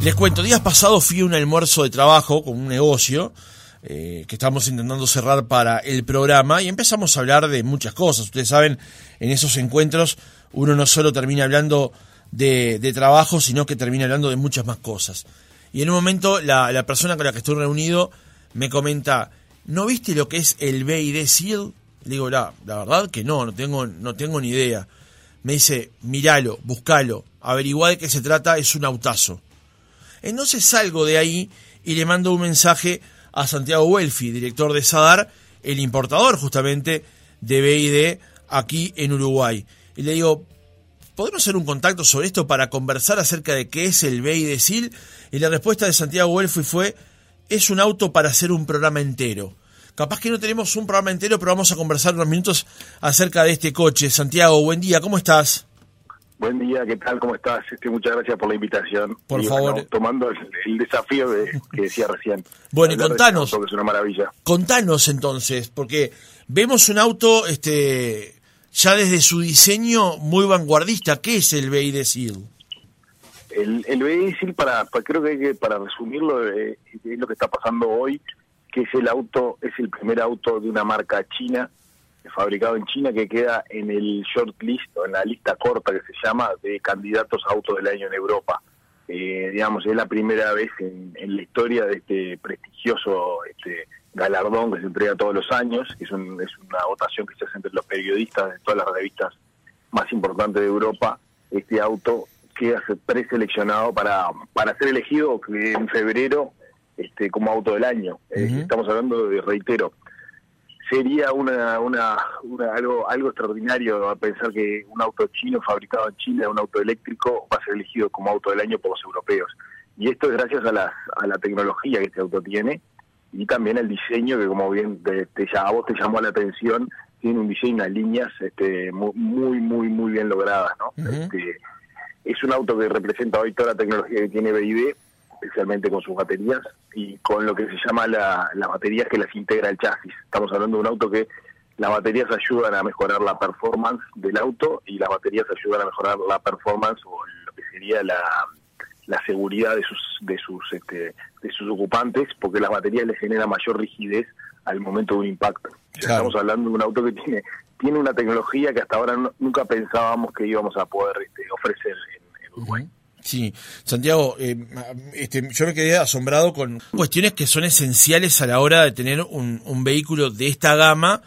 Les cuento, días pasados fui a un almuerzo de trabajo con un negocio eh, que estamos intentando cerrar para el programa y empezamos a hablar de muchas cosas. Ustedes saben, en esos encuentros uno no solo termina hablando de, trabajo, sino que termina hablando de muchas más cosas. Y en un momento la, persona con la que estoy reunido me comenta, ¿no viste lo que es el BID SEAL? Le digo, la, la verdad que no, no tengo, no tengo ni idea. Me dice, míralo, buscalo, averigua de qué se trata, es un autazo. Entonces salgo de ahí y le mando un mensaje a Santiago Welfi, director de SADAR, el importador justamente de BID aquí en Uruguay. Y le digo, ¿podemos hacer un contacto sobre esto para conversar acerca de qué es el BID SIL? Y la respuesta de Santiago Welfi fue, es un auto para hacer un programa entero. Capaz que no tenemos un programa entero, pero vamos a conversar unos minutos acerca de este coche. Santiago, buen día, ¿cómo estás? Buen día, ¿qué tal? ¿Cómo estás? Este, muchas gracias por la invitación. Por favor. tomando el, desafío de, que decía recién. bueno, y contanos. es una maravilla. Contanos entonces, porque vemos un auto este ya desde su diseño muy vanguardista. ¿Qué es el SEAL? El, el SEAL, para, creo que, para resumirlo, eh, es lo que está pasando hoy, que es el auto, es el primer auto de una marca china fabricado en China que queda en el short list o en la lista corta que se llama de candidatos a autos del año en Europa. Eh, digamos, es la primera vez en, la historia de este prestigioso este, galardón que se entrega todos los años, que es, es una votación que se hace entre los periodistas de todas las revistas más importantes de Europa. Este auto queda preseleccionado para, para ser elegido en febrero este, como auto del año. Eh, estamos hablando de, reitero, sería una, una, algo algo extraordinario pensar que un auto chino fabricado en China, un auto eléctrico, va a ser elegido como auto del año por los europeos. Y esto es gracias a, la a la tecnología que este auto tiene y también al diseño que, como bien te, te, a vos te llamó la atención, tiene un diseño, unas líneas este, muy, muy, muy bien logradas. ¿no? este, es un auto que representa hoy toda la tecnología que tiene BID especialmente con sus baterías y con lo que se llama la, las baterías que las integra el chasis. Estamos hablando de un auto que las baterías ayudan a mejorar la performance del auto y las baterías ayudan a mejorar la performance o lo que sería la, la seguridad de sus de sus este, de sus ocupantes porque las baterías les generan mayor rigidez al momento de un impacto. Estamos hablando de un auto que tiene tiene una tecnología que hasta ahora nunca pensábamos que íbamos a poder este, ofrecer en, Uruguay. Sí, Santiago, eh, este, yo me quedé asombrado con cuestiones que son esenciales a la hora de tener un, vehículo de esta gama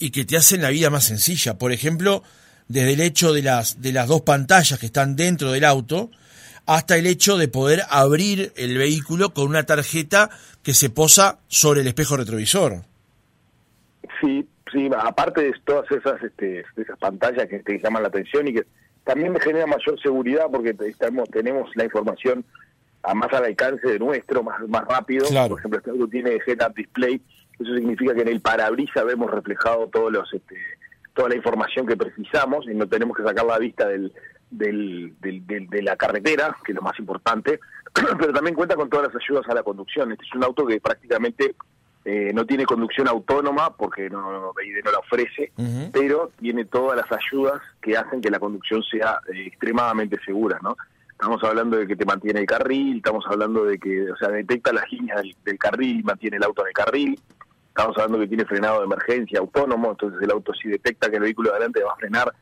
y que te hacen la vida más sencilla. Por ejemplo, desde el hecho de las, de las dos pantallas que están dentro del auto, hasta el hecho de poder abrir el vehículo con una tarjeta que se posa sobre el espejo retrovisor. Sí, sí, aparte de todas esas, este, esas pantallas que te llaman la atención y que también me genera mayor seguridad porque estamos, tenemos la información a más al alcance de nuestro, más, más rápido. Por ejemplo, este auto tiene head-up display, eso significa que en el parabrisa vemos reflejado todos los este, toda la información que precisamos y no tenemos que sacar la vista del, del, de la carretera, que es lo más importante, pero también cuenta con todas las ayudas a la conducción. Este es un auto que prácticamente eh, no tiene conducción autónoma porque no, no, no la ofrece, pero tiene todas las ayudas que hacen que la conducción sea eh, extremadamente segura, ¿no? Estamos hablando de que te mantiene el carril, estamos hablando de que, o sea, detecta las líneas del, carril y mantiene el auto en el carril, estamos hablando de que tiene frenado de emergencia autónomo, entonces el auto si detecta que el vehículo de adelante va a frenar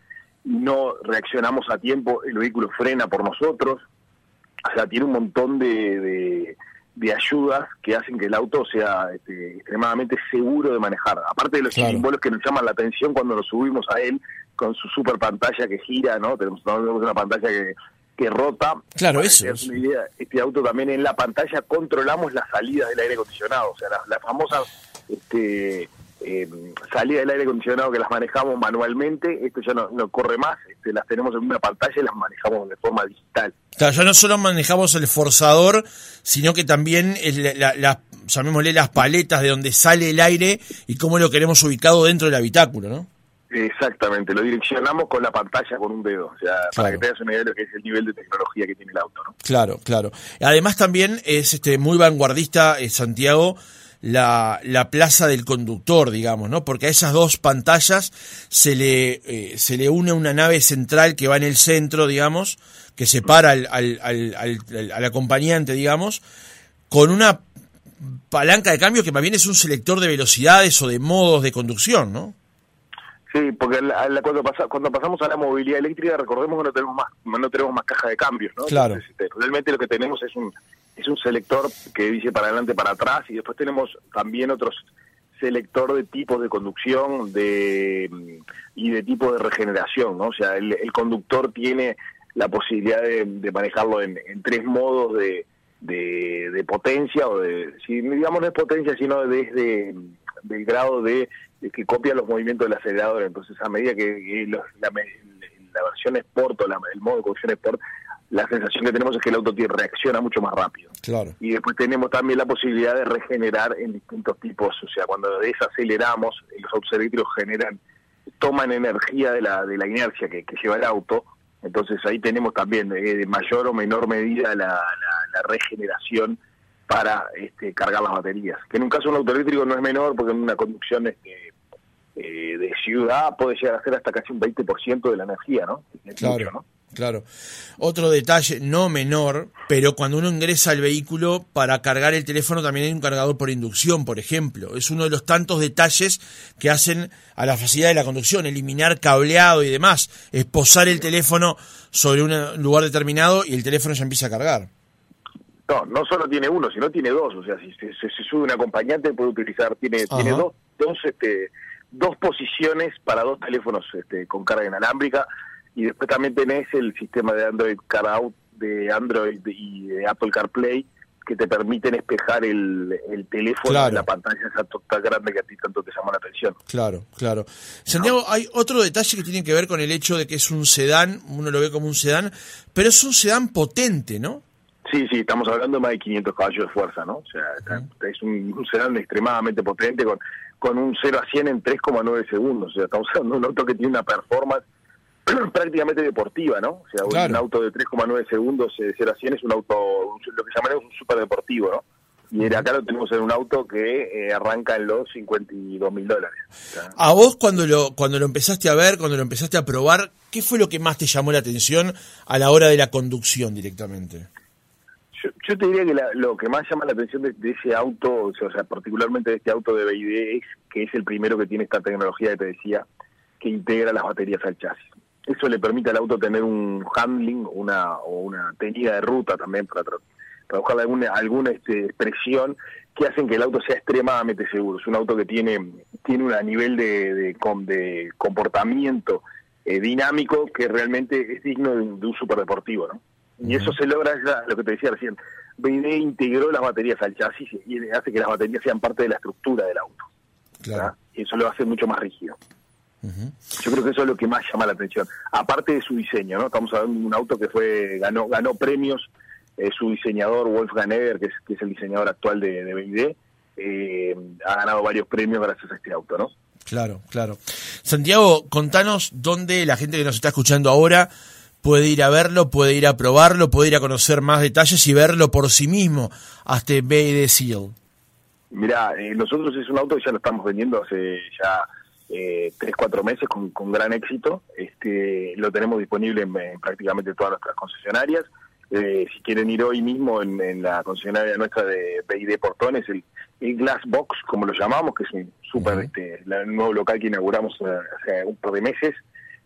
y no reaccionamos a tiempo, el vehículo frena por nosotros, o sea, tiene un montón de de ayudas que hacen que el auto sea este, extremadamente seguro de manejar. Aparte de los símbolos que nos llaman la atención cuando nos subimos a él con su super pantalla que gira, ¿no? Tenemos, una pantalla que, que rota. Claro, eso. este auto también en la pantalla controlamos la salida del aire acondicionado, o sea, la, la famosa este, eh, salida del aire acondicionado que las manejamos manualmente, esto ya no, no corre más, este, las tenemos en una pantalla y las manejamos de forma digital. Claro, ya no solo manejamos el forzador, sino que también la, llamémosle las paletas de donde sale el aire y cómo lo queremos ubicado dentro del habitáculo, ¿no? Exactamente, lo direccionamos con la pantalla con un dedo, o sea, para que tengas una idea de lo que es el nivel de tecnología que tiene el auto, ¿no? Claro, claro. Además también es este muy vanguardista eh, Santiago la, la, plaza del conductor, digamos, ¿no? Porque a esas dos pantallas se le, eh, se le une una nave central que va en el centro, digamos, que separa al, al, al, al acompañante, digamos, con una palanca de cambio que más bien es un selector de velocidades o de modos de conducción, ¿no? Sí, porque cuando, cuando pasamos a la movilidad eléctrica, recordemos que no tenemos más, no tenemos más caja de cambios, ¿no? Claro. Este, realmente lo que tenemos es un es un selector que dice para adelante, para atrás, y después tenemos también otros selector de tipos de conducción de y de tipo de regeneración, ¿no? O sea, el, conductor tiene la posibilidad de, manejarlo en, tres modos de, de, potencia, o de, si digamos no es potencia, sino desde del grado de que copia los movimientos del acelerador. Entonces, a medida que, la, la, versión Sport o el modo de conducción Sport, la sensación que tenemos es que el auto reacciona mucho más rápido. Claro. Y después tenemos también la posibilidad de regenerar en distintos tipos, o sea, cuando desaceleramos, los autos eléctricos generan, toman energía de la, de la inercia que, lleva el auto, entonces ahí tenemos también eh, de mayor o menor medida la, la regeneración para este, cargar las baterías. Que en un caso un auto eléctrico no es menor porque en una conducción este, eh, de ciudad puede llegar a ser hasta casi un 20% de la energía, ¿no? claro, claro. Otro detalle no menor, pero cuando uno ingresa al vehículo para cargar el teléfono también hay un cargador por inducción, por ejemplo. Es uno de los tantos detalles que hacen a la facilidad de la conducción, eliminar cableado y demás, es posar el teléfono sobre un lugar determinado y el teléfono ya empieza a cargar. No, no solo tiene uno, sino tiene dos. O sea, si se, sube un acompañante puede utilizar, tiene, tiene dos, dos, este, dos posiciones para dos teléfonos este, con carga inalámbrica y después también tenés el sistema de Android Car Out de Android y de Apple CarPlay que te permiten espejar el, el teléfono en la pantalla esa tan grande que a ti tanto te llama la atención. Claro, claro. Santiago, hay otro detalle que tiene que ver con el hecho de que es un sedán, uno lo ve como un sedán, pero es un sedán potente, ¿no? Sí, sí, estamos hablando de más de 500 caballos de fuerza, ¿no? O sea, es un, sedán extremadamente potente con, con un 0 a 100 en 3,9 segundos. O sea, estamos hablando de un auto que tiene una performance prácticamente deportiva, ¿no? O sea, un auto de 3,9 segundos de 0 a 100 es un auto, lo que llamaremos un super deportivo, ¿no? Y acá lo tenemos en un auto que eh, arranca en los 52 mil dólares. A vos cuando lo, cuando lo empezaste a ver, cuando lo empezaste a probar, ¿qué fue lo que más te llamó la atención a la hora de la conducción directamente? Yo, te diría que lo que más llama la atención de, ese auto, o sea, particularmente de este auto de BID, es que es el primero que tiene esta tecnología que te decía, que integra las baterías al chasis. Eso le permite al auto tener un handling una, o una tenida de ruta también para, para buscar alguna, alguna este, expresión que hacen que el auto sea extremadamente seguro. Es un auto que tiene, tiene un nivel de, de, de comportamiento eh, dinámico que realmente es digno de, de un superdeportivo, ¿no? Y eso se logra, lo que te decía recién, BID integró las baterías al chasis y hace que las baterías sean parte de la estructura del auto. Claro. Y eso lo hace mucho más rígido. Yo creo que eso es lo que más llama la atención. Aparte de su diseño, ¿no? Estamos hablando de un auto que fue ganó ganó premios, eh, su diseñador Wolfgang Eger, que es, que es el diseñador actual de, de BID, eh, ha ganado varios premios gracias a este auto, ¿no? Claro, claro. Santiago, contanos dónde la gente que nos está escuchando ahora puede ir a verlo, puede ir a probarlo, puede ir a conocer más detalles y verlo por sí mismo hasta BD Seal. Mirá, eh, nosotros es un auto que ya lo estamos vendiendo hace ya eh, tres, cuatro meses con, gran éxito. Este, lo tenemos disponible en, prácticamente todas nuestras concesionarias. Eh, si quieren ir hoy mismo en, la concesionaria nuestra de BID Portones, el, el Glass Box, como lo llamamos, que es un super, este, el nuevo local que inauguramos hace un par de meses,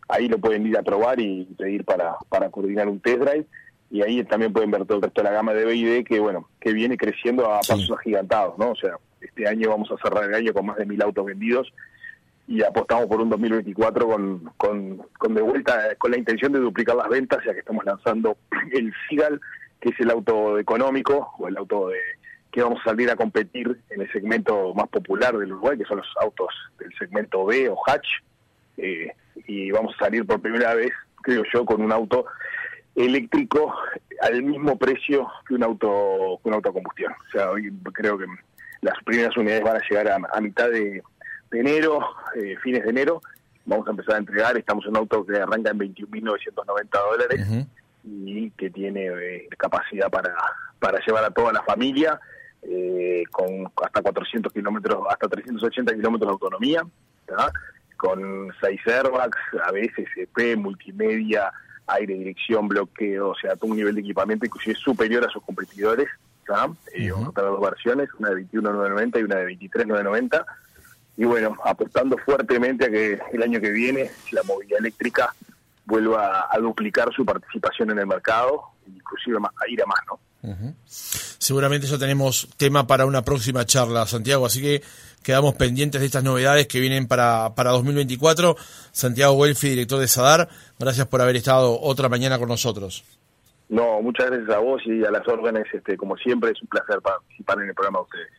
ahí lo pueden ir a probar y pedir para, para coordinar un test drive. Y ahí también pueden ver todo el resto de la gama de BID que bueno que viene creciendo a pasos agigantados no o sea este año vamos a cerrar el año con más de mil autos vendidos y apostamos por un 2024 con, con, con de vuelta con la intención de duplicar las ventas ya que estamos lanzando el Sigal que es el auto económico o el auto de que vamos a salir a competir en el segmento más popular del Uruguay que son los autos del segmento B o hatch. Eh, y vamos a salir por primera vez, creo yo, con un auto eléctrico al mismo precio que un auto que un auto a combustión. O sea, hoy creo que las primeras unidades van a llegar a, mitad de, enero, eh, fines de enero. Vamos a empezar a entregar. Estamos en un auto que arranca en 21.990 dólares y que tiene eh, capacidad para, para llevar a toda la familia eh, con hasta 400 kilómetros, hasta 380 kilómetros de autonomía. ¿verdad? Con seis airbags, a veces multimedia, aire, dirección, bloqueo, o sea, un nivel de equipamiento inclusive superior a sus competidores. Eh, vamos a tener dos versiones, una de 21.990 y una de 23.990. Y bueno, apostando fuertemente a que el año que viene la movilidad eléctrica vuelva a, duplicar su participación en el mercado, inclusive a ir a más, ¿no? Seguramente ya tenemos tema para una próxima charla, Santiago, así que quedamos pendientes de estas novedades que vienen para, para 2024. Santiago Welfi, director de SADAR, gracias por haber estado otra mañana con nosotros. No, muchas gracias a vos y a las órdenes, este, como siempre, es un placer participar en el programa de ustedes.